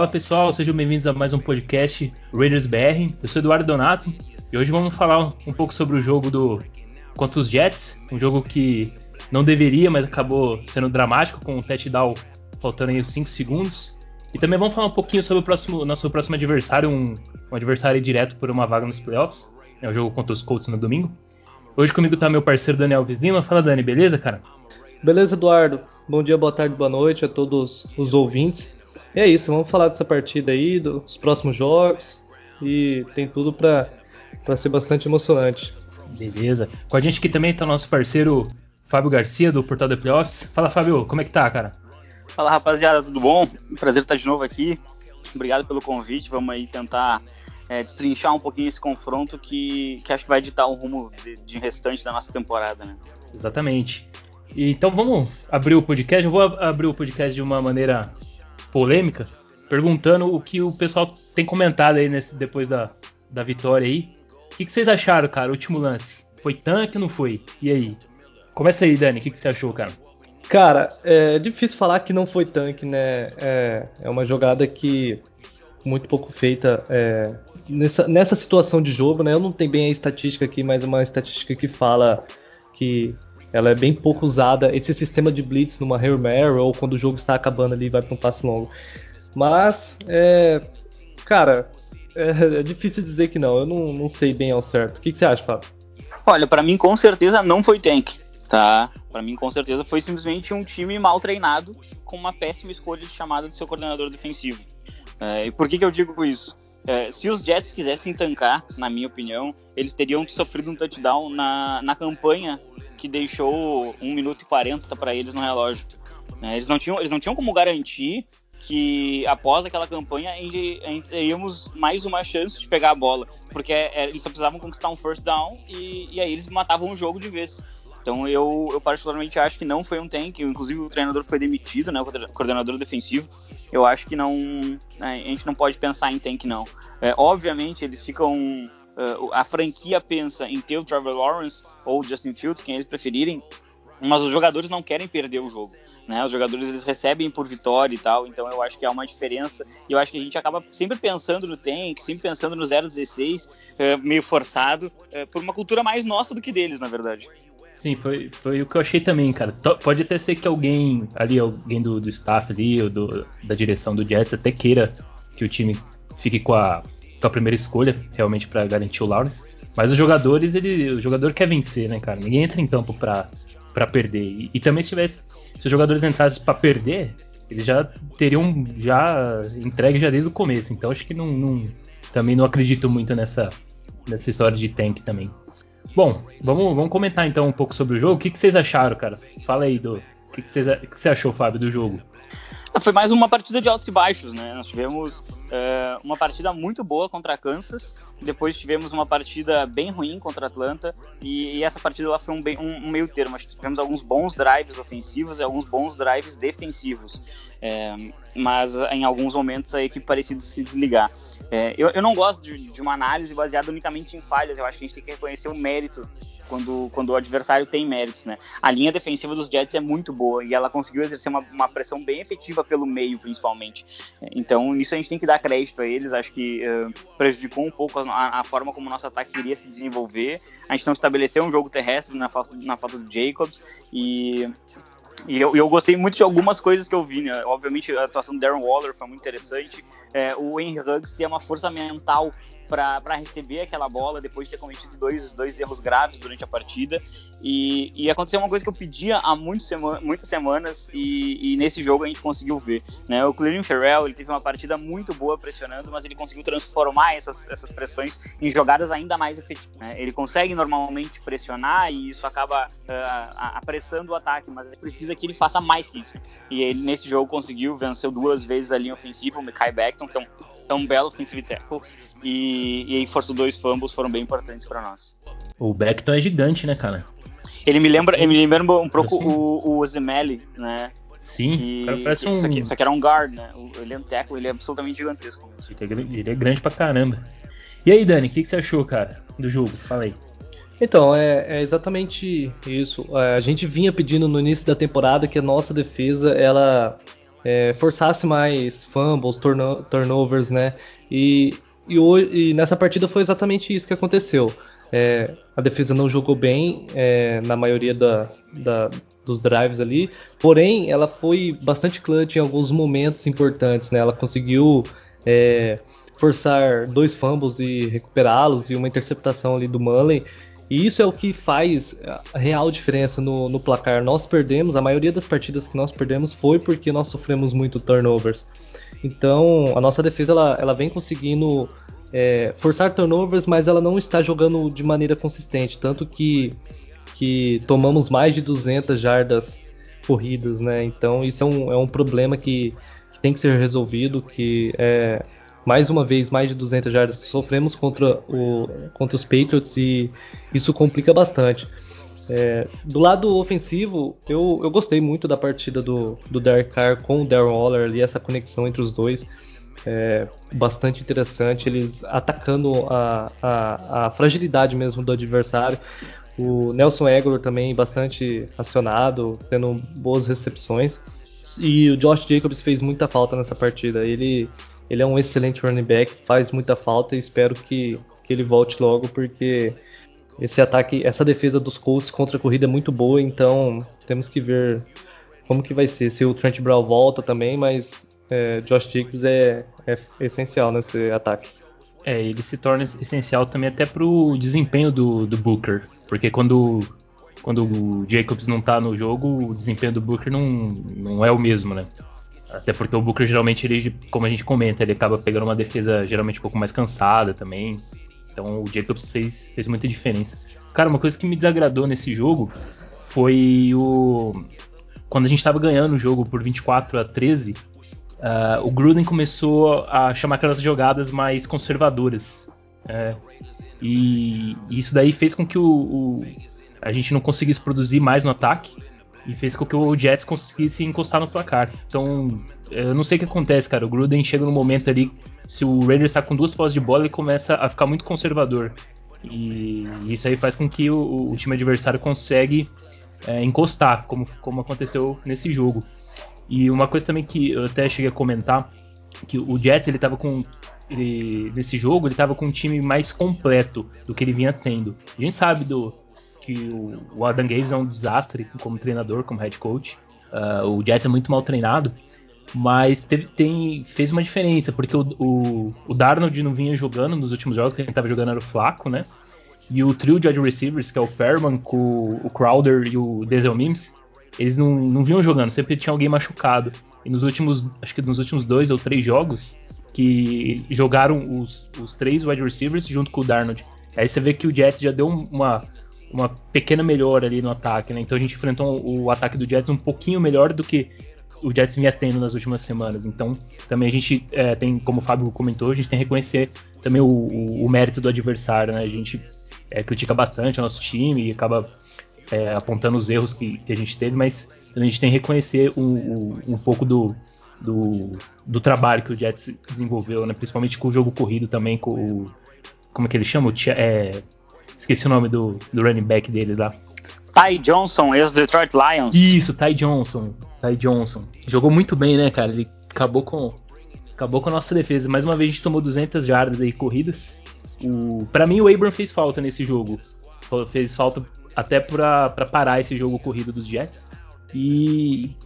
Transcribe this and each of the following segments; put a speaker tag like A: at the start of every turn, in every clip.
A: Fala pessoal, sejam bem-vindos a mais um podcast Raiders BR. Eu sou Eduardo Donato e hoje vamos falar um pouco sobre o jogo do contra os Jets, um jogo que não deveria, mas acabou sendo dramático com o touchdown faltando aí os 5 segundos. E também vamos falar um pouquinho sobre o próximo, nosso próximo adversário, um, um adversário direto por uma vaga nos playoffs. É o jogo contra os Colts no domingo. Hoje comigo tá meu parceiro Daniel Alves Lima. Fala Dani, beleza, cara?
B: Beleza, Eduardo. Bom dia, boa tarde, boa noite a todos os ouvintes. E é isso, vamos falar dessa partida aí, dos próximos jogos. E tem tudo para ser bastante emocionante.
A: Beleza. Com a gente aqui também tá o nosso parceiro Fábio Garcia, do Portal da Playoffs. Fala, Fábio, como é que tá, cara?
C: Fala, rapaziada, tudo bom? Prazer estar de novo aqui. Obrigado pelo convite. Vamos aí tentar é, destrinchar um pouquinho esse confronto que, que acho que vai ditar o rumo de, de restante da nossa temporada, né?
A: Exatamente. E, então vamos abrir o podcast. Eu vou abrir o podcast de uma maneira polêmica, perguntando o que o pessoal tem comentado aí nesse, depois da, da vitória aí. O que, que vocês acharam, cara? Último lance. Foi tanque ou não foi? E aí? Começa aí, Dani. O que, que você achou, cara?
B: Cara, é difícil falar que não foi tanque, né? É, é uma jogada que muito pouco feita é, nessa, nessa situação de jogo, né? Eu não tenho bem a estatística aqui, mas é uma estatística que fala que ela é bem pouco usada, esse sistema de blitz numa Hail Mary ou quando o jogo está acabando ali vai para um passe longo. Mas, é, cara, é, é, difícil dizer que não, eu não, não sei bem ao certo. O que, que você acha, Fábio?
C: Olha, para mim com certeza não foi tank, tá? Para mim com certeza foi simplesmente um time mal treinado com uma péssima escolha de chamada do seu coordenador defensivo. É, e por que, que eu digo isso? É, se os Jets quisessem tancar, na minha opinião, eles teriam sofrido um touchdown na, na campanha que deixou 1 minuto e 40 para eles no relógio. É, eles, não tinham, eles não tinham como garantir que após aquela campanha teríamos mais uma chance de pegar a bola, porque é, eles só precisavam conquistar um first down e, e aí eles matavam o jogo de vez. Então eu, eu, particularmente acho que não foi um tank, inclusive o treinador foi demitido, né, o coordenador defensivo. Eu acho que não, né, a gente não pode pensar em tank não. É, obviamente eles ficam, uh, a franquia pensa em ter o Trevor Lawrence ou o Justin Fields, quem eles preferirem, mas os jogadores não querem perder o jogo. Né, os jogadores eles recebem por vitória e tal, então eu acho que há uma diferença. E eu acho que a gente acaba sempre pensando no tank, sempre pensando no 0-16, uh, meio forçado, uh, por uma cultura mais nossa do que deles, na verdade.
A: Sim, foi, foi o que eu achei também, cara. Pode até ser que alguém ali, alguém do, do staff ali, ou do, da direção do Jets, até queira que o time fique com a, com a primeira escolha, realmente para garantir o Lawrence. Mas os jogadores, ele, o jogador quer vencer, né, cara? Ninguém entra em campo pra, pra perder. E, e também se tivesse, se os jogadores entrassem para perder, eles já teriam já entregue já desde o começo. Então acho que não, não também não acredito muito nessa, nessa história de tank também. Bom, vamos, vamos comentar então um pouco sobre o jogo. O que, que vocês acharam, cara? Fala aí do. O que, que, vocês, que você achou, Fábio, do jogo?
C: Foi mais uma partida de altos e baixos, né? Nós tivemos uh, uma partida muito boa contra a Kansas, depois tivemos uma partida bem ruim contra a Atlanta, e, e essa partida ela foi um, bem, um, um, meio termo. Acho que tivemos alguns bons drives ofensivos e alguns bons drives defensivos. É, mas em alguns momentos a equipe parecia se desligar. É, eu, eu, não gosto de, de, uma análise baseada unicamente em falhas, eu acho que a gente tem que reconhecer o mérito quando, quando o adversário tem méritos. Né? A linha defensiva dos Jets é muito boa e ela conseguiu exercer uma, uma pressão bem efetiva pelo meio, principalmente. Então, nisso a gente tem que dar crédito a eles, acho que uh, prejudicou um pouco a, a, forma como o nosso ataque iria se desenvolver. A gente não estabeleceu um jogo terrestre na falta, na falta do Jacobs e e eu, eu, gostei muito de algumas coisas que eu vi, né? Obviamente a atuação do Darren Waller foi muito interessante. É, o Henry Huggs tem uma força mental para receber aquela bola depois de ter cometido dois, dois erros graves durante a partida. E, e aconteceu uma coisa que eu pedia há muitas semanas e, e, nesse jogo a gente conseguiu ver. Né? O Cleveland Ferrell ele teve uma partida muito boa pressionando, mas ele conseguiu transformar essas, essas pressões em jogadas ainda mais efetivas. Né? Ele consegue normalmente pressionar e isso acaba uh, apressando o ataque, mas precisa que ele faça mais que isso. E ele nesse jogo conseguiu, venceu duas vezes a linha ofensiva, o Mekai Que é um, é um belo offensive tackle, e, e aí forçou dois fumbles foram bem importantes para nós.
A: O Beckton é gigante, né, cara?
C: Ele me lembra, ele me lembra um pouco assim? o, o né?
A: Sim, que,
C: cara parece que, um... Só que, só que era um guard, né? Ele é um tackle, ele é absolutamente gigantesco.
A: Ele é, ele é grande pra caramba. E aí, Dani, o que, que, você achou, cara, do jogo? Fala aí.
B: Então, é, é exatamente isso. É, a gente vinha pedindo no início da temporada que a nossa defesa, ela é, forçasse mais fumbles, turno, turnovers, né? E, e, e, nessa partida foi exatamente isso que aconteceu. É, a defesa não jogou bem é, na maioria da, da, dos drives ali, porém ela foi bastante clutch em alguns momentos importantes, né? Ela conseguiu é, forçar dois fumbles e recuperá-los e uma interceptação ali do Mullen. E isso é o que faz a real diferença no, no, placar. Nós perdemos, a maioria das partidas que nós perdemos foi porque nós sofremos muito turnovers. Então, a nossa defesa ela, ela vem conseguindo é, forçar turnovers, mas ela não está jogando de maneira consistente. Tanto que, que tomamos mais de 200 jardas corridas, né? Então, isso é um, é um problema que, que tem que ser resolvido, que é, mais uma vez mais de 200 jardas sofremos contra, o, contra os Patriots e isso complica bastante. É, do lado ofensivo, eu, eu gostei muito da partida do, do Derek Carr com o Darren Waller ali, essa conexão entre os dois. É, bastante interessante, eles atacando a, a, a, fragilidade mesmo do adversário. O Nelson Aguilar também bastante acionado, tendo boas recepções. E o Josh Jacobs fez muita falta nessa partida. Ele ele é um excelente running back, faz muita falta e espero que, que ele volte logo, porque esse ataque, essa defesa dos Colts contra a corrida é muito boa, então temos que ver como que vai ser. Se o Trent Brown volta também, mas é, Josh Jacobs é, é essencial nesse ataque.
A: É, ele se torna essencial também até para o desempenho do, do Booker, porque quando, quando o Jacobs não está no jogo, o desempenho do Booker não, não é o mesmo, né? Até porque o Booker geralmente, ele, como a gente comenta, ele acaba pegando uma defesa geralmente um pouco mais cansada também. Então o Jacobs fez, fez muita diferença. Cara, uma coisa que me desagradou nesse jogo foi o. Quando a gente estava ganhando o jogo por 24 a 13, uh, ah, o Gruden começou a chamar aquelas jogadas mais conservadoras. E, e, isso daí fez com que o, o, a gente não conseguisse produzir mais no ataque e fez com que o Jets conseguisse encostar no placar. Então, eu não sei o que acontece, cara. O Gruden chega no momento ali, se o Raiders está com duas posses de bola, ele começa a ficar muito conservador. E isso aí faz com que o, o time adversário consegue é, encostar, como, como aconteceu nesse jogo. E uma coisa também que eu até cheguei a comentar, que o Jets ele tava com ele, nesse jogo ele estava com um time mais completo do que ele vinha tendo. A gente sabe do, que o, o Adam Gates é um desastre como treinador, como head coach. Uh, o Jets é muito mal treinado, mas teve, tem, fez uma diferença, porque o, o, o, Darnold não vinha jogando nos últimos jogos, quem estava jogando era o Flaco, né? E o trio de wide receivers, que é o Perman, o, o Crowder e o Denzel Mims, eles não, não vinham jogando, sempre tinha alguém machucado. E nos últimos, acho que nos últimos dois ou três jogos, que jogaram os, os três wide receivers junto com o Darnold. Aí você vê que o Jets já deu uma, uma pequena melhora ali no ataque, né? Então a gente enfrentou o ataque do Jets um pouquinho melhor do que o Jets vinha tendo nas últimas semanas. Então também a gente é, tem, como o Fábio comentou, a gente tem que reconhecer também o, o, o mérito do adversário, né? A gente é, critica bastante o nosso time e acaba é, apontando os erros que, que, a gente teve, mas a gente tem que reconhecer um, um, um pouco do, do, do, trabalho que o Jets desenvolveu, né? Principalmente com o jogo corrido também, com o. Como é que ele chama? O, é, Esqueci o nome do, do running back deles lá.
C: Ty Johnson, ex-Detroit Lions.
A: Isso, Ty Johnson. Ty Johnson. Jogou muito bem, né, cara? Ele acabou com acabou com a nossa defesa. Mais uma vez a gente tomou 200 jardas aí corridas. O, para mim o Abram fez falta nesse jogo. Fez falta até para parar esse jogo corrido dos Jets. E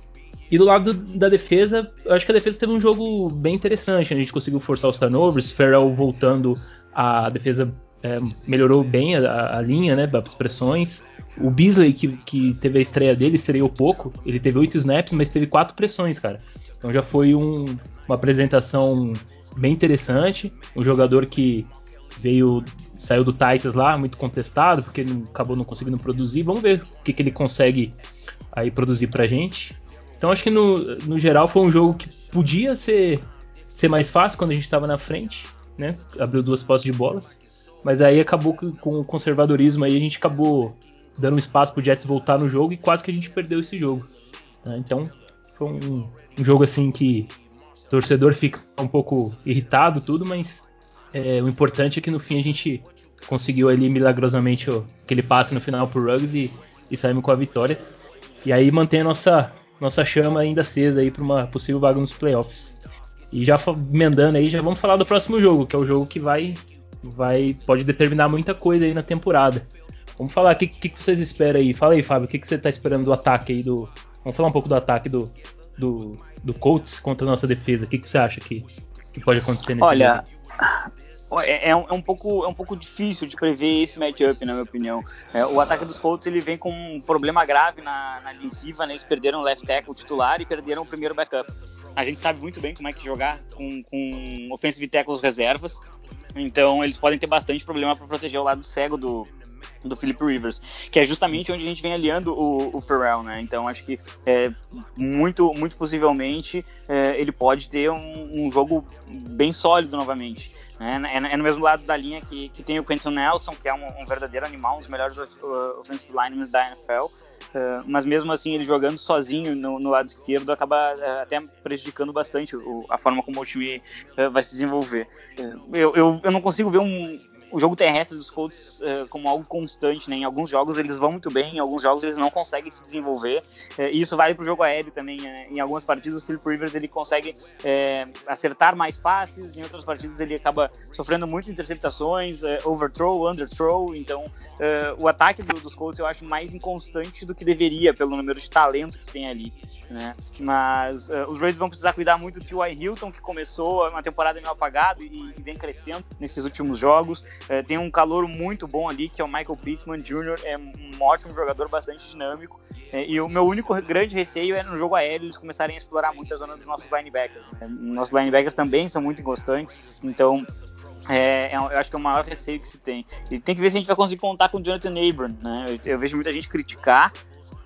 A: e do lado da defesa, eu acho que a defesa teve um jogo bem interessante. Né? A gente conseguiu forçar os turnovers, Farrell voltando, a defesa é, melhorou bem a, a, linha, né, as pressões. O Beasley, que, que teve a estreia dele, estreou pouco. Ele teve oito snaps, mas teve quatro pressões, cara. Então já foi um, uma apresentação bem interessante. Um jogador que veio, saiu do Titans lá, muito contestado, porque acabou não conseguindo produzir. Vamos ver o que, que ele consegue aí produzir pra gente. Então acho que no, no geral foi um jogo que podia ser, ser mais fácil quando a gente estava na frente, né? Abriu duas posses de bolas. Mas aí acabou com o conservadorismo aí a gente acabou dando espaço pro Jets voltar no jogo e quase que a gente perdeu esse jogo. Né? Então foi um, um, jogo assim que o torcedor fica um pouco irritado tudo, mas é, o importante é que no fim a gente conseguiu ali milagrosamente ó, aquele passe no final pro Ruggs e, e saímos com a vitória. E aí mantém a nossa nossa chama ainda acesa aí para uma possível vaga nos playoffs. E já emendando aí, já vamos falar do próximo jogo, que é o jogo que vai, vai pode determinar muita coisa aí na temporada. Vamos falar, o que, que, vocês esperam aí? Fala aí, Fábio, o que, que você está esperando do ataque aí do. Vamos falar um pouco do ataque do, do, do Colts contra a nossa defesa. O que, que você acha que, que pode acontecer nesse
C: Olha, jogo? É, é, um, é, um pouco, é um pouco difícil de prever esse matchup, na minha opinião. É, o ataque dos Colts ele vem com um problema grave na, na defensiva, né? Eles perderam o left tackle titular e perderam o primeiro backup. A gente sabe muito bem como é que jogar com, com offensive tackles reservas. Então eles podem ter bastante problema para proteger o lado cego do, do Philip Rivers, que é justamente onde a gente vem aliando o, o Ferrell, né? Então acho que é, muito, muito possivelmente é, ele pode ter um, um, jogo bem sólido novamente. Né? É, é, no mesmo lado da linha que, que tem o Quentin Nelson, que é um, um verdadeiro animal, um dos melhores uh, offensive linemen da NFL. Uh, mas mesmo assim ele jogando sozinho no, no lado esquerdo acaba uh, até prejudicando bastante o, a forma como o time uh, vai se desenvolver. Eu, eu, eu, não consigo ver um, o jogo terrestre dos Colts uh, como algo constante, né? Em alguns jogos eles vão muito bem, em alguns jogos eles não conseguem se desenvolver. Uh, e isso vale para o jogo aéreo também. Uh, em algumas partidas o Philip Rivers ele consegue acertar mais passes, em outras partidas ele acaba sofrendo muitas interceptações, overthrow, underthrow. Então o ataque do, dos Colts eu acho mais inconstante do que deveria pelo número de talento que tem ali. Né? Mas os Raiders vão precisar cuidar muito do T.Y. Hilton, que começou uma temporada meio apagado e, e vem crescendo nesses últimos jogos. É, tem um calor muito bom ali, que é o Michael Pittman Jr., é um ótimo jogador, bastante dinâmico. É, e o meu único grande receio é no jogo aéreo eles começarem a explorar muito a zona dos nossos linebackers. Né? Nossos linebackers também são muito inconstantes, então é, é, eu acho que é o maior receio que se tem. E tem que ver se a gente vai conseguir contar com o Jonathan Abram. Né? Eu, eu vejo muita gente criticar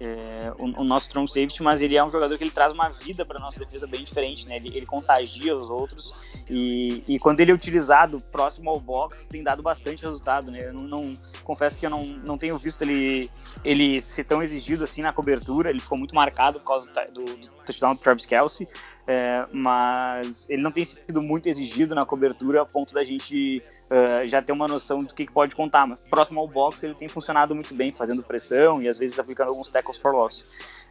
C: é, o, o, nosso strong safety, mas ele é um jogador que ele traz uma vida para nossa defesa bem diferente, né? Ele, ele contagia os outros e, e, quando ele é utilizado próximo ao box tem dado bastante resultado, né? Eu não, não confesso que eu não, não tenho visto ele ele ser tão exigido assim na cobertura, ele ficou muito marcado por causa do, do touchdown do Travis Kelsey, é, mas ele não tem sido muito exigido na cobertura a ponto da gente uh, já ter uma noção do que, que, pode contar. Mas próximo ao box ele tem funcionado muito bem, fazendo pressão e às vezes aplicando alguns tackles for loss.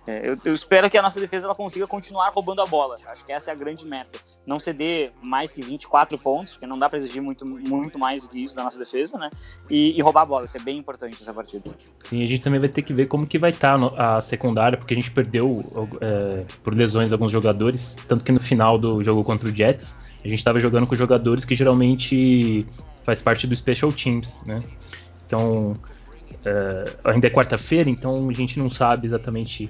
C: É, eu, eu, espero que a nossa defesa ela consiga continuar roubando a bola. Acho que essa é a grande meta. Não ceder mais que 24 pontos, porque não dá para exigir muito, muito mais que isso da nossa defesa, né? E, e, roubar a bola. Isso é bem importante essa partida.
A: Sim, a gente também vai ter que ver como que vai estar tá a secundária, porque a gente perdeu é, por lesões alguns jogadores. Tanto que no final do jogo contra o Jets, a gente estava jogando com jogadores que geralmente faz parte do Special Teams, né? Então, é, ainda é quarta-feira, então a gente não sabe exatamente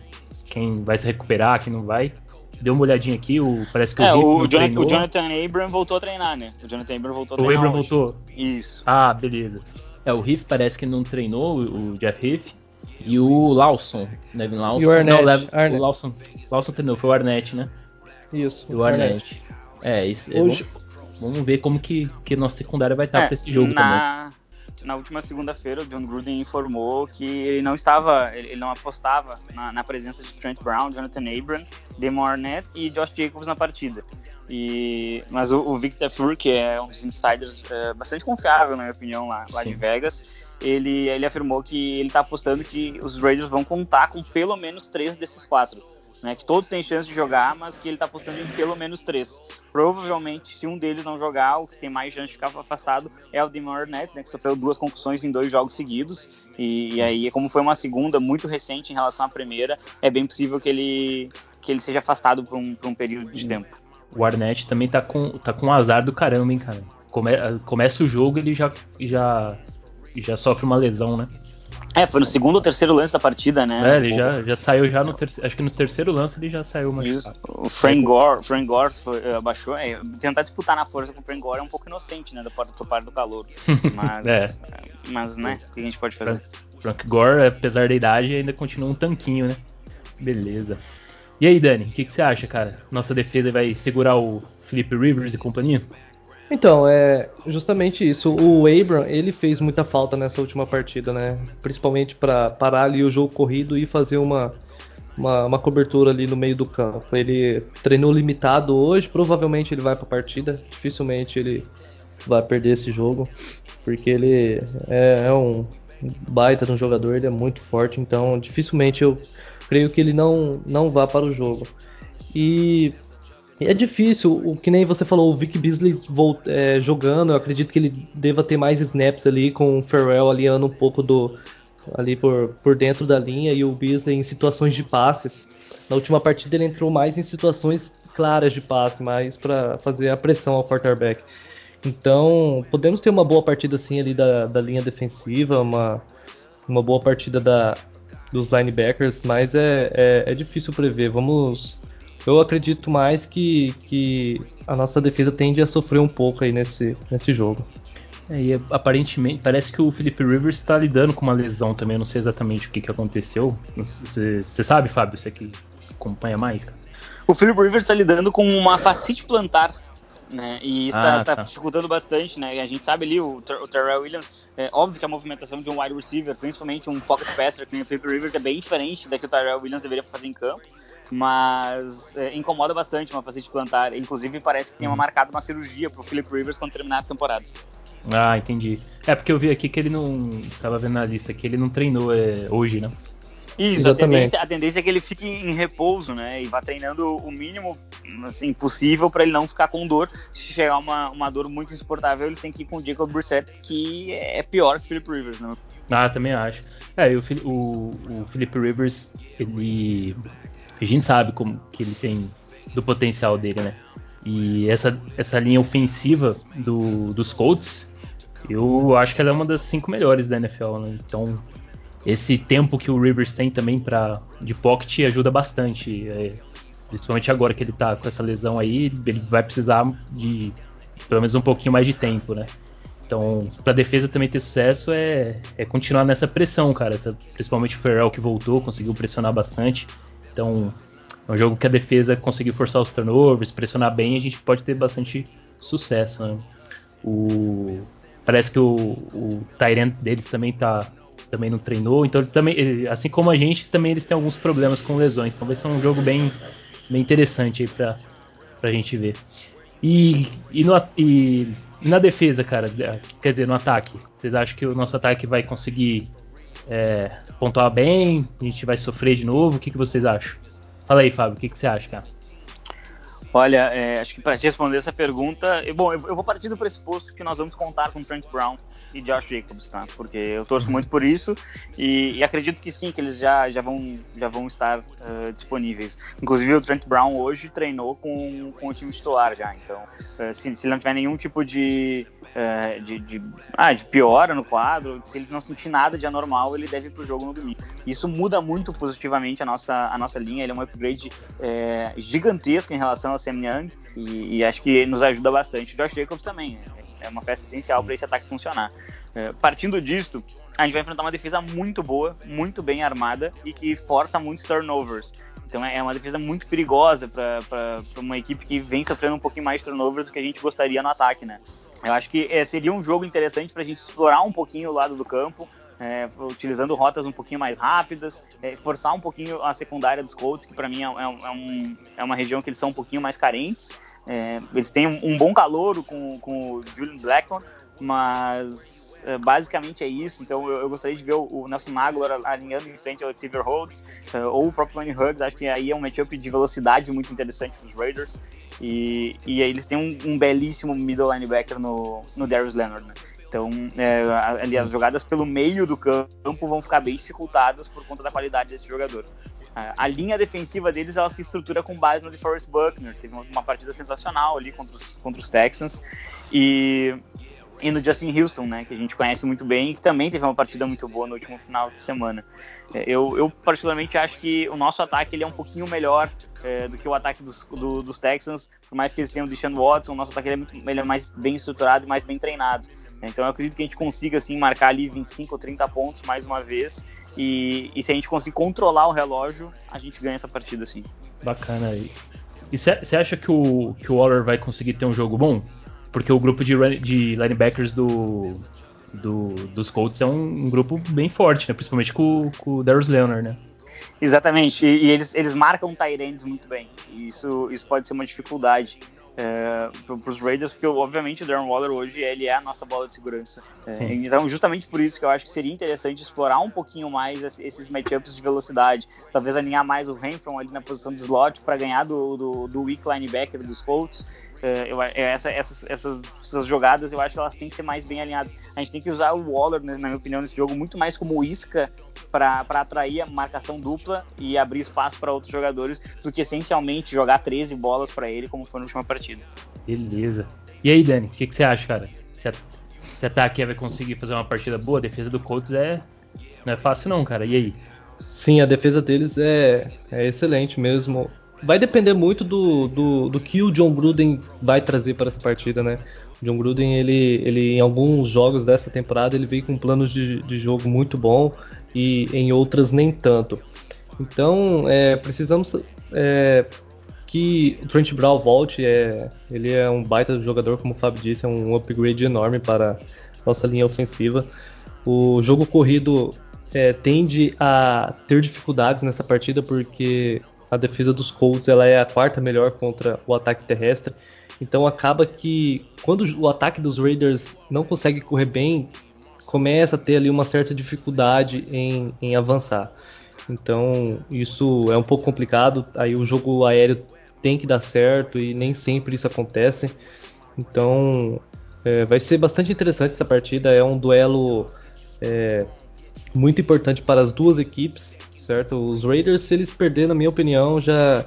A: quem vai se recuperar, quem não vai. Deu uma olhadinha aqui, o, parece que
C: é,
A: o,
C: o, Jonathan, o Jonathan Abram voltou a treinar, né? O Jonathan Abram voltou a treinar.
A: O Abram voltou?
C: Isso.
A: Ah, beleza. É, o Riff parece que não treinou, o Jeff Riff. E o Lawson, Nevin Lawson.
B: E o Arnett. Não, Lev,
A: Arnett. O Lawson, Lawson treinou, foi o Arnett, né?
B: Isso.
A: E o Arnett. Arnett. É, isso. Hoje... Vamos, vamos, ver como que, que nossa secundária vai estar é, pra esse jogo na... também
C: na última segunda-feira, o John Gruden informou que ele não estava, ele não apostava na, na presença de Trent Brown, Jonathan Abram, Demon Arnett e Josh Jacobs na partida. E, mas o, o Victor Fur, que é um dos insiders é, bastante confiável, na minha opinião, lá, lá de Vegas, ele, ele afirmou que ele está apostando que os Raiders vão contar com pelo menos três desses quatro né, que todos têm chance de jogar, mas que ele está apostando em pelo menos três. Provavelmente, se um deles não jogar, o que tem mais chance de ficar afastado é o Demar Arnett, né, que sofreu duas concussões em dois jogos seguidos. E, e, aí, como foi uma segunda muito recente em relação à primeira, é bem possível que ele, que ele seja afastado por um, por um período de tempo.
A: O Arnett também tá com, tá com um azar do caramba, hein, cara. Come, começa o jogo ele já, já, já sofre uma lesão, né?
C: É, foi no segundo ou terceiro lance da partida, né?
A: É, ele já, já saiu já no terceiro. Acho que no terceiro lance ele já saiu machucado.
C: O Frank Gore, Frank Gore foi, uh, abaixou. É, tentar disputar na força com o Frank Gore é um pouco inocente, né? Do, do par do calor. Mas, é. mas né? O que a gente pode fazer?
A: Frank, Frank Gore, apesar da idade, ainda continua um tanquinho, né? Beleza. E aí, Dani, o que, que você acha, cara? Nossa defesa vai segurar o Felipe Rivers e companhia?
B: Então, é justamente isso. O Abram, ele fez muita falta nessa última partida, né? Principalmente para parar ali o jogo corrido e fazer uma, uma, uma, cobertura ali no meio do campo. Ele treinou limitado hoje, provavelmente ele vai para a partida. Dificilmente ele vai perder esse jogo, porque ele é, é um baita de um jogador, ele é muito forte, então dificilmente eu creio que ele não, não vá para o jogo. E é difícil, o que nem você falou, o Vic Beasley é, jogando, eu acredito que ele deva ter mais snaps ali com o Farrell aliando um pouco do ali por, por dentro da linha e o Beasley em situações de passes. Na última partida ele entrou mais em situações claras de passe, mais para fazer a pressão ao quarterback. Então, podemos ter uma boa partida assim ali da, da linha defensiva, uma, uma boa partida da, dos linebackers, mas é, é, é, difícil prever. Vamos. Eu acredito mais que, que a nossa defesa tende a sofrer um pouco aí nesse, nesse jogo.
A: É, e aparentemente parece que o Felipe Rivers está lidando com uma lesão também. Eu não sei exatamente o que, que aconteceu. Você, sabe, Fábio? Você que acompanha mais? Cara?
C: O Philip Rivers está lidando com uma facite plantar, né? E isso está ah, tá, tá. dificultando bastante, né? E a gente sabe ali, o, o Terrell Williams, é óbvio que a movimentação de um wide receiver, principalmente um pocket passer, que nem o Philip Rivers, é bem diferente da que o Terrell Williams deveria fazer em campo. Mas é, incomoda bastante uma facite plantar. Inclusive, parece que tem uma uhum. marcada uma cirurgia para o Philip Rivers quando terminar a temporada.
A: Ah, entendi. É porque eu vi aqui que ele não. Tava vendo na lista que ele não treinou é, hoje, né?
C: Isso, a tendência, a tendência, é que ele fique em repouso, né? E vá treinando o mínimo assim, possível para ele não ficar com dor. Se chegar uma, uma dor muito insuportável, eles têm que ir com o Jacob Brissett, que é pior que o Philip Rivers, né?
A: Ah, também acho. É, o, o, o Philip Rivers, ele. A gente sabe como que ele tem do potencial dele, né? E essa, essa linha ofensiva do, dos Colts, eu acho que ela é uma das cinco melhores da NFL, né? Então, esse tempo que o Rivers tem também para de pocket ajuda bastante. É, principalmente agora que ele tá com essa lesão aí, ele vai precisar de pelo menos um pouquinho mais de tempo, né? Então, para a defesa também ter sucesso é, é, continuar nessa pressão, cara. Essa, principalmente o Ferrell que voltou, conseguiu pressionar bastante. Então, é um jogo que a defesa conseguiu forçar os turnovers, pressionar bem, a gente pode ter bastante sucesso. Né? O, parece que o, o Tyrant deles também tá também não treinou, então também, assim como a gente, também eles têm alguns problemas com lesões. Então vai ser um jogo bem, bem interessante aí pra, pra gente ver. E, e, no, e na defesa, cara, quer dizer, no ataque, vocês acham que o nosso ataque vai conseguir é, pontuar bem? A gente vai sofrer de novo? O que, que vocês acham? Fala aí, Fábio, o que, que você acha, cara?
C: Olha, é, acho que para te responder essa pergunta, bom, eu, eu, vou partir do pressuposto que nós vamos contar com Trent Brown e Josh Jacobs, tá? Porque eu torço muito por isso e, e acredito que sim, que eles já, já, vão, já vão estar uh, disponíveis. Inclusive o Trent Brown hoje treinou com, com o time titular já, então uh, se, se ele não tiver nenhum tipo de, uh, de, de, ah, de piora no quadro, se ele não sentir nada de anormal, ele deve ir pro jogo no domingo. Isso muda muito positivamente a nossa, a nossa linha, ele é um upgrade gigantesco em relação ao Sam Young e, e, acho que nos ajuda bastante. O Josh Jacobs também é uma peça essencial para esse ataque funcionar. É, partindo disto, a gente vai enfrentar uma defesa muito boa, muito bem armada e que força muitos turnovers. Então é uma defesa muito perigosa para uma equipe que vem sofrendo um pouquinho mais turnovers do que a gente gostaria no ataque, né? Eu acho que é, seria um jogo interessante para a gente explorar um pouquinho o lado do campo, é, utilizando rotas um pouquinho mais rápidas, é, forçar um pouquinho a secundária dos Colts, que para mim é, é, um, é, uma região que eles são um pouquinho mais carentes. É, eles têm um, um, bom calor com, com o Julian Blackmore, mas é, basicamente é isso. Então eu, eu, gostaria de ver o, o Nelson Aguilar alinhando em frente ao Xavier Rhodes é, ou o próprio Lonnie Huggs. Acho que aí é um matchup de velocidade muito interessante dos Raiders. E, e aí eles têm um, um belíssimo middle linebacker no, no Darius Leonard. Né? Então, é, ali, as jogadas pelo meio do campo vão ficar bem dificultadas por conta da qualidade desse jogador. A linha defensiva deles ela se estrutura com base no DeForest Buckner, teve uma partida sensacional ali contra os, contra os Texans. E, e no Justin Houston, né, que a gente conhece muito bem e que também teve uma partida muito boa no último final de semana. É, eu, eu particularmente acho que o nosso ataque ele é um pouquinho melhor é, do que o ataque dos, do, dos Texans, por mais que eles tenham o Deshaun Watson, o nosso ataque ele é, muito, ele é mais bem estruturado e mais bem treinado. Então eu acredito que a gente consiga assim marcar ali 25 ou 30 pontos mais uma vez e, e se a gente conseguir controlar o relógio, a gente ganha essa partida assim.
A: Bacana aí. E você acha que o, que o Waller vai conseguir ter um jogo bom? Porque o grupo de, de linebackers do, do, dos Colts é um, um, grupo bem forte, né? Principalmente com, com o Darius Leonard, né?
C: Exatamente, e, e eles, eles marcam Tyrands muito bem. Isso, isso pode ser uma dificuldade. É, para os Raiders, porque obviamente o Darren Waller hoje ele é a nossa bola de segurança. É, então, justamente por isso que eu acho que seria interessante explorar um pouquinho mais esses matchups de velocidade, talvez alinhar mais o Renfro ali na posição de slot para ganhar do, do, do weak linebacker dos Colts. É, eu, é, essa, essas, essas, essas, jogadas eu acho que elas têm que ser mais bem alinhadas. A gente tem que usar o Waller, né, na minha opinião, nesse jogo muito mais como isca para atrair a marcação dupla e abrir espaço para outros jogadores do que essencialmente jogar 13 bolas para ele, como foi na última partida.
A: Beleza. E aí, Dani, o que, que, você acha, cara? Se a, se a Takia vai conseguir fazer uma partida boa, a defesa do Colts é não é fácil não, cara. E aí?
B: Sim, a defesa deles é, é excelente mesmo. Vai depender muito do, do, do, que o John Gruden vai trazer para essa partida, né? O John Gruden, ele, ele em alguns jogos dessa temporada, ele veio com planos de, de jogo muito bom e em outras nem tanto. Então, é, precisamos é, que o Trent Brown volte. É, ele é um baita jogador, como o Fábio disse, é um upgrade enorme para nossa linha ofensiva. O jogo corrido é, tende a ter dificuldades nessa partida porque a defesa dos Colts ela é a quarta melhor contra o ataque terrestre. Então acaba que quando o ataque dos Raiders não consegue correr bem, começa a ter ali uma certa dificuldade em, em avançar. Então isso é um pouco complicado. Aí o jogo aéreo tem que dar certo e nem sempre isso acontece. Então é, vai ser bastante interessante essa partida. É um duelo é, muito importante para as duas equipes, certo? Os Raiders, se eles perderem, na minha opinião, já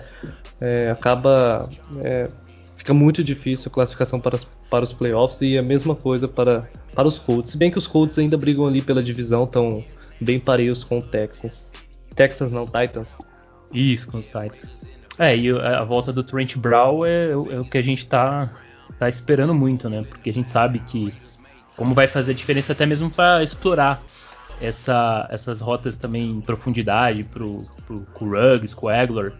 B: é, acaba é, fica muito difícil a classificação para, para os playoffs e a mesma coisa para, para os Colts. Se bem que os Colts ainda brigam ali pela divisão, estão bem pareios com o Texans. Texans não, Titans.
A: Isso, com os Titans. É, e a volta do Trent Brown é, é o que a gente tá, tá esperando muito, né? Porque a gente sabe que como vai fazer diferença até mesmo para explorar essa, essas rotas também em profundidade pro, pro, pro Ruggs, com o Aguilar.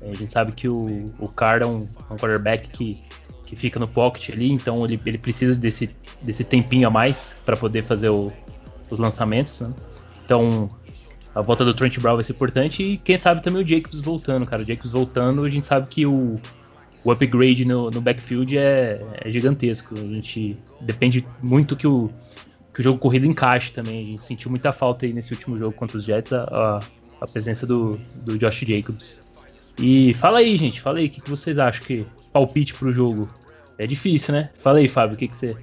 A: É, a gente sabe que o, o Carr é um, um quarterback que, que fica no pocket ali, então ele, ele precisa desse, desse tempinho a mais para poder fazer o, os lançamentos. Né? Então a volta do Trent Brown vai ser importante e quem sabe também o Jacobs voltando, cara. O Jacobs voltando, a gente sabe que o, o upgrade no, no backfield é, é, gigantesco. A gente depende muito que o, que o jogo corrido encaixe também. A gente sentiu muita falta aí nesse último jogo contra os Jets, a, a, presença do, do Josh Jacobs. E fala aí, gente, fala aí, o que, que vocês acham que palpite pro jogo? É difícil, né? Fala aí, Fábio, o que, que você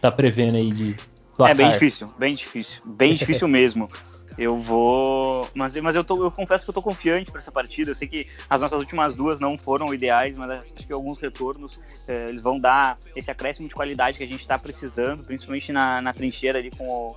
A: tá prevendo aí de
C: placar? É bem difícil, bem difícil, bem difícil mesmo. Eu vou. Mas, mas eu, tô, eu confesso que eu tô confiante para essa partida. Eu sei que as nossas últimas duas não foram ideais, mas acho que alguns retornos eh, eles vão dar esse acréscimo de qualidade que a gente está precisando, principalmente na, na trincheira ali com o,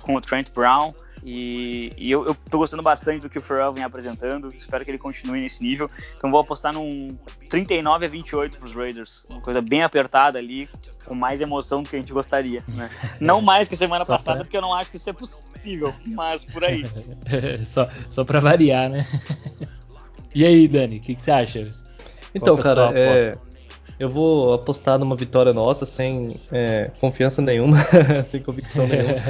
C: com o Trent Brown. E, e eu, eu tô gostando bastante do que o Ferrell vem apresentando. Espero que ele continue nesse nível. Então vou apostar num 39 a 28 para os Raiders. Uma coisa bem apertada ali, com mais emoção do que a gente gostaria. Né? Não mais que semana só passada, pra... porque eu não acho que isso é possível, mas por aí.
A: só só para variar, né? e aí, Dani, o que, que, você acha?
B: Então, cara, é, eu vou apostar numa vitória nossa sem é, confiança nenhuma, sem convicção nenhuma.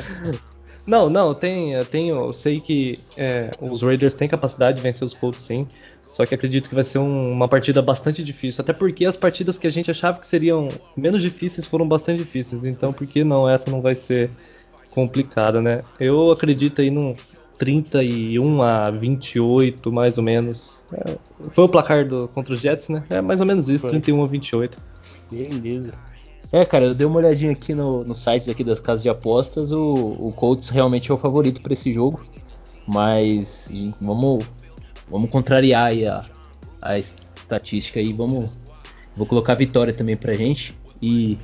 B: Não, não, tem, eu tenho, eu sei que é, os Raiders têm capacidade de vencer os Colts sim, só que acredito que vai ser um, uma partida bastante difícil, até porque as partidas que a gente achava que seriam menos difíceis foram bastante difíceis, então por que não essa não vai ser complicada, né? Eu acredito aí num 31 a 28, mais ou menos. É, foi o placar do, contra os Jets, né? É mais ou menos isso, foi. 31 a 28.
A: Beleza. É, cara, eu dei uma olhadinha aqui no, no sites aqui das casas de apostas. O, o Colts realmente é o favorito para esse jogo. Mas vamos, vamos contrariar a, a estatística aí. Vamos, vou colocar a vitória também pra gente. E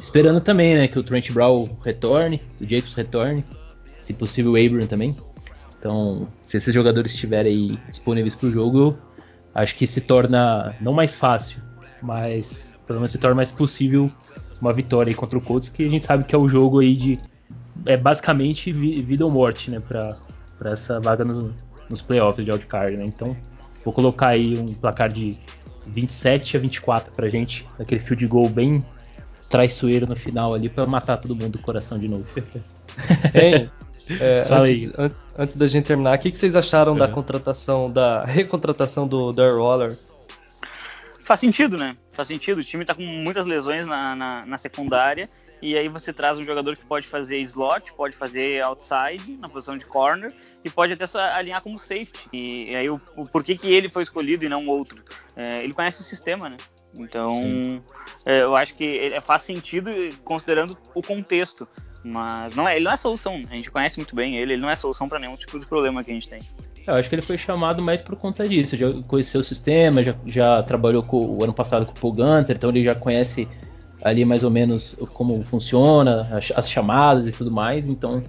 A: esperando também, né, que o Trent Brown retorne, o Jacobs retorne. Se possível, o Abram também. Então, se esses jogadores estiverem aí disponíveis para o jogo, acho que se torna não mais fácil, mas pelo menos se torna mais possível uma vitória contra o Colts, que a gente sabe que é o jogo aí de é basicamente vida ou morte, né, para essa vaga no, nos playoffs de wildcard, né? Então, vou colocar aí um placar de 27 a 24 pra gente, aquele field goal bem traiçoeiro no final ali para matar todo mundo do coração de novo.
B: Hein? É, antes, antes, antes, da gente terminar, o que, que vocês acharam da contratação, da recontratação do Darryl Waller?
C: Faz sentido, né? Faz sentido. O time tá com muitas lesões na, na, na, secundária. E aí você traz um jogador que pode fazer slot, pode fazer outside, na posição de corner, e pode até alinhar como safety. E, e aí o, o porquê que ele foi escolhido e não outro? É, ele conhece o sistema, né? Então, é, eu acho que é, faz sentido considerando o contexto. Mas não é, ele não é solução. A gente conhece muito bem ele, ele não é solução para nenhum tipo de problema que a gente tem.
A: Eu acho que ele foi chamado mais por conta disso. Já conheceu o sistema, já, já trabalhou com, o ano passado com o Paul Gunter, então ele já conhece ali mais ou menos como funciona, as, as chamadas e tudo mais. Então,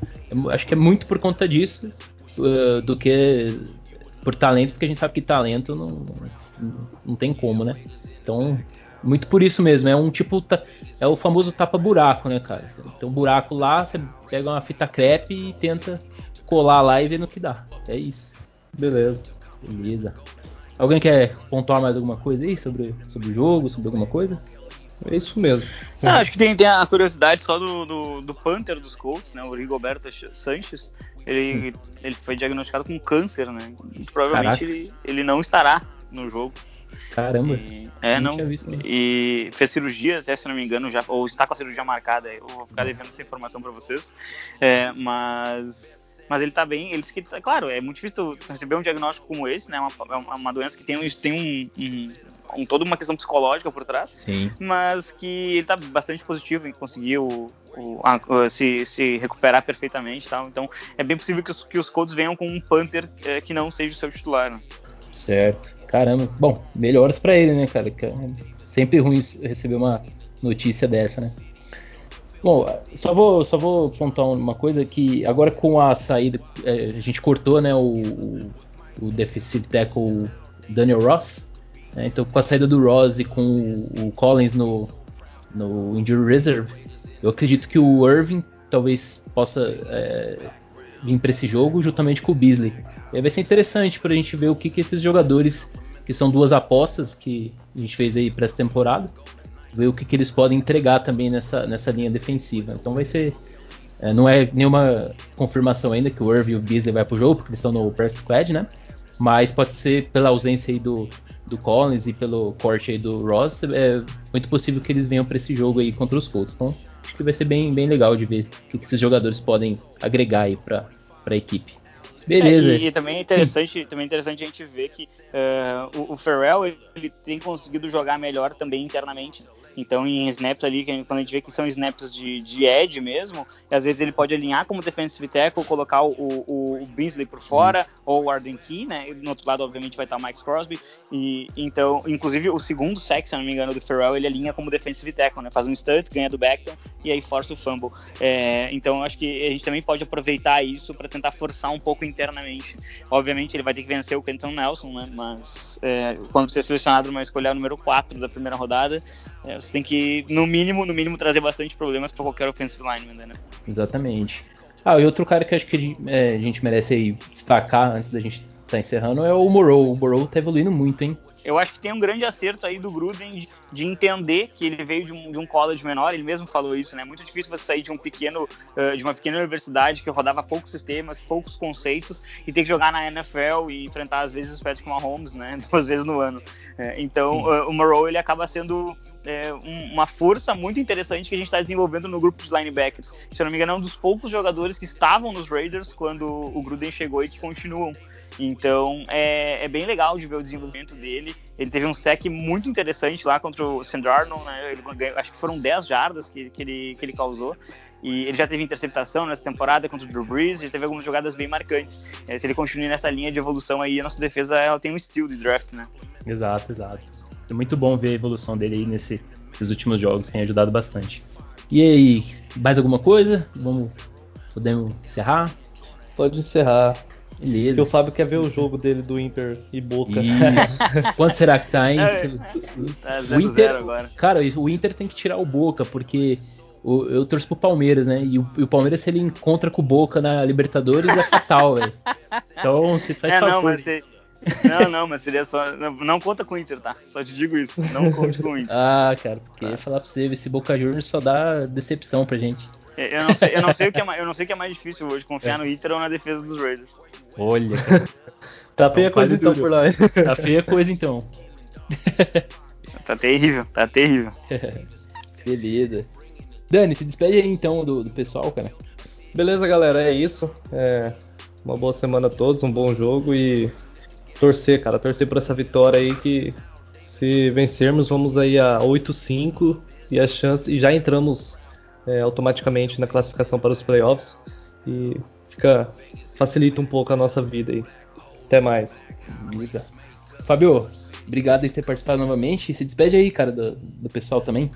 A: acho que é muito por conta disso uh, do que por talento, porque a gente sabe que talento não, não, tem como, né? Então, muito por isso mesmo. É um tipo. É o famoso tapa-buraco, né, cara? Tem um buraco lá, você pega uma fita crepe e tenta colar lá e ver no que dá. É isso.
B: Beleza.
A: Beleza. Alguém quer pontuar mais alguma coisa aí sobre, sobre o jogo, sobre alguma coisa?
B: É isso mesmo.
C: Ah, acho que tem, tem, a curiosidade só do, do, do Panther dos Colts, né? O Rigoberto Sanches. Ele, ele foi diagnosticado com câncer, né? E provavelmente ele, ele não estará no jogo.
A: Caramba.
C: E, é, não. Visto, e fez cirurgia, até se não me engano, já, ou está com a cirurgia marcada. Eu vou ficar devendo essa informação para vocês. É, mas mas ele tá bem, ele disse que, claro, é muito difícil receber um diagnóstico como esse, né? Uma, é uma doença que tem, um, tem um, um, um, toda uma questão psicológica por trás,
A: Sim.
C: mas que ele tá bastante positivo em conseguir o, o, a, se, se recuperar perfeitamente tal. Então é bem possível que os, que os Colts venham com um Panther é, que não seja o seu titular. Né?
A: Certo. Caramba. Bom, melhoras para ele, né, cara? É sempre ruim receber uma notícia dessa, né? Bom, só vou, só vou pontuar uma coisa que agora com a saída, é, a gente cortou né, o, o defensive tackle Daniel Ross. Né, então com a saída do Ross e com o, o Collins no, no Injury Reserve, eu acredito que o Irving talvez possa é, vir para esse jogo juntamente com o Beasley. E vai ser interessante para a gente ver o que, que esses jogadores, que são duas apostas que a gente fez aí para essa temporada, ver o que, que eles podem entregar também nessa, nessa linha defensiva. Então vai ser. É, não é nenhuma confirmação ainda que o Irving e o Beasley vai pro jogo, porque eles estão no practice squad, né? Mas pode ser pela ausência aí do, do Collins e pelo corte aí do Ross, é muito possível que eles venham para esse jogo aí contra os Colts. Então acho que vai ser bem, bem legal de ver o que, que esses jogadores podem agregar aí para a equipe. Beleza.
C: É, e, e, também é interessante, também é interessante a gente ver que uh, o, o Ferrell ele tem conseguido jogar melhor também internamente. Então, em snaps ali, quando a gente vê que são snaps de, de edge mesmo, às vezes ele pode alinhar como defensive tackle, colocar o, o, o Beasley por fora, ou o Arden Key, né? No outro lado, obviamente, vai estar o Max Crosby. E, então, inclusive, o segundo sack, se não me engano, do Ferrell, ele alinha como defensive tackle, né? Faz um stunt, ganha do Beckton e aí força o fumble. É, então, acho que a gente também pode aproveitar isso para tentar forçar um pouco internamente. Obviamente, ele vai ter que vencer o Kenton Nelson, né? Mas é, quando você é selecionado numa escolha número 4 da primeira rodada, é, você tem que, no mínimo, no mínimo, trazer bastante problemas para qualquer offensive lineman, né?
A: Exatamente. Ah, e outro cara que acho que é, a gente merece aí destacar antes da gente estar tá encerrando é o Morrow. O Morrow tá evoluindo muito, hein?
C: Eu acho que tem um grande acerto aí do Gruden de, de entender que ele veio de um, de um, college menor, ele mesmo falou isso, né? É muito difícil você sair de um pequeno, uh, de uma pequena universidade que rodava poucos sistemas, poucos conceitos e ter que jogar na NFL e enfrentar às vezes os Patrick Mahomes, né? Duas vezes no ano. É, então uh, o Morrow ele acaba sendo é, um, uma força muito interessante que a gente está desenvolvendo no grupo de linebackers. Se eu não me engano, é um dos poucos jogadores que estavam nos Raiders quando o Gruden chegou e que continuam. Então é, é, bem legal de ver o desenvolvimento dele. Ele teve um sec muito interessante lá contra o Sandarno, né? Ele, acho que foram 10 jardas que, que, ele, que ele causou. E ele já teve interceptação nessa temporada contra o Drew Brees, já teve algumas jogadas bem marcantes. É, se ele continuar nessa linha de evolução aí, a nossa defesa ela tem um estilo de draft, né?
A: Exato, exato. É muito bom ver a evolução dele aí nesse, nesses últimos jogos, tem ajudado bastante. E aí, mais alguma coisa? Vamos, podemos encerrar?
B: Pode encerrar.
A: Beleza.
B: Porque o Fábio quer ver o jogo dele do Inter e Boca.
A: Isso. Quanto será que tá, hein? É,
C: tá o Inter, agora.
A: Cara, o Inter tem que tirar o Boca, porque o, eu torço pro Palmeiras, né? E o, e o, Palmeiras, se ele encontra com o Boca na Libertadores, é fatal, velho. Então, vocês fazem é,
C: favor. Não, mas se... não, não, mas seria só. Não, não, conta com o Inter, tá? Só te digo isso. Não conte com o Inter.
A: ah, cara, porque ah. falar pra você, esse Boca Juniors só dá decepção pra gente.
C: Eu não sei, eu não sei, o, que é mais, eu não sei o que é mais difícil hoje, confiar é. no Inter ou na defesa dos Raiders.
A: Olha.
B: tá feia então, coisa então por lá.
A: Tá feia coisa então.
C: Tá terrível, tá terrível.
A: Beleza. Dani, se despede aí então do, do pessoal, cara.
B: Beleza, galera, é isso. É, uma boa semana a todos, um bom jogo e torcer, cara, torcer por essa vitória aí que se vencermos vamos aí a 8-5 e a chance e já entramos é, automaticamente na classificação para os playoffs e fica facilita um pouco a nossa vida aí. Até mais.
A: Beleza. Fabio, obrigado por ter participado novamente. Se despede aí, cara, do, do pessoal também.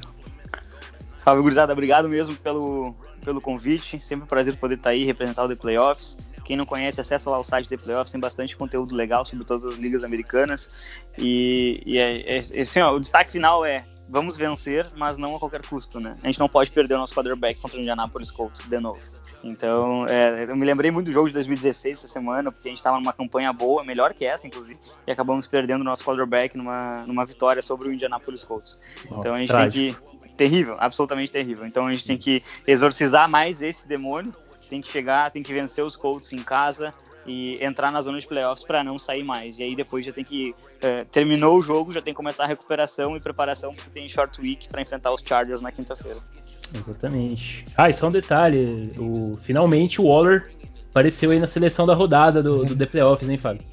C: Salve, gurizada. Obrigado mesmo pelo, pelo convite. Sempre um prazer poder estar aí representar o The Playoffs. Quem não conhece, acessa lá o site The Playoffs, tem bastante conteúdo legal sobre todas as ligas americanas. E, e é, é, assim, ó, o destaque final é vamos vencer, mas não a qualquer custo, né? A gente não pode perder o nosso quarterback contra o Indianapolis Colts de novo. Então, é, eu me lembrei muito do jogo de 2016 essa semana, porque a gente estava numa campanha boa, melhor que essa, inclusive, e acabamos perdendo o nosso quarterback numa, numa vitória sobre o Indianapolis Colts. Nossa, então a gente trágico. tem que. Terrível, absolutamente terrível. Então a gente tem que exorcizar mais esse demônio, tem que chegar, tem que vencer os Colts em casa, e entrar na zona de playoffs para não sair mais. E aí depois já tem que é, terminou o jogo, já tem que começar a recuperação e preparação porque tem short week para enfrentar os Chargers na quinta-feira.
A: Exatamente. Ah, e só um detalhe: o, finalmente o Waller apareceu aí na seleção da rodada do, do The Playoffs, hein, Fábio?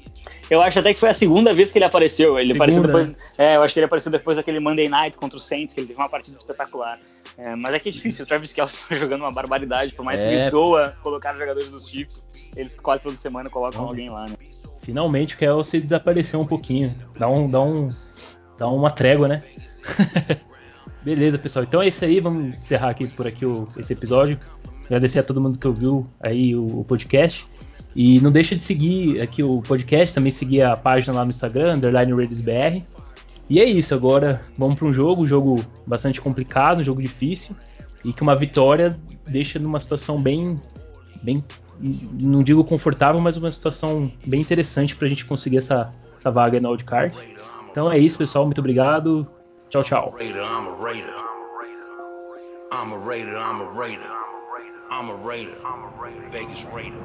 C: Eu acho até que foi a segunda vez que ele apareceu. Ele segunda, apareceu depois. É, eu acho que ele apareceu depois daquele Monday Night contra o Saints, que ele teve uma partida espetacular. É, mas é que é difícil, o Travis Kelce tá jogando uma barbaridade, por mais é. que ele doa colocar jogadores dos Chiefs, eles quase toda semana colocam alguém lá, né?
A: Finalmente o Kelce desapareceu um pouquinho. Dá, um, dá, um, dá uma trégua, né? Beleza, pessoal. Então é isso aí. Vamos encerrar aqui por aqui o, esse episódio. Agradecer a todo mundo que ouviu aí o, o, podcast. E não deixa de seguir aqui o podcast, também seguir a página lá no Instagram, underline BR. E é isso, agora vamos para um jogo, um jogo bastante complicado, um jogo difícil, e que uma vitória deixa numa situação bem, bem não digo confortável, mas uma situação bem interessante para a gente conseguir essa, essa vaga no wildcard. Então é isso, pessoal, muito obrigado. Tchau, tchau. I'm a raider. I'm a raider. I'm a raider. I'm a raider. Vegas raider.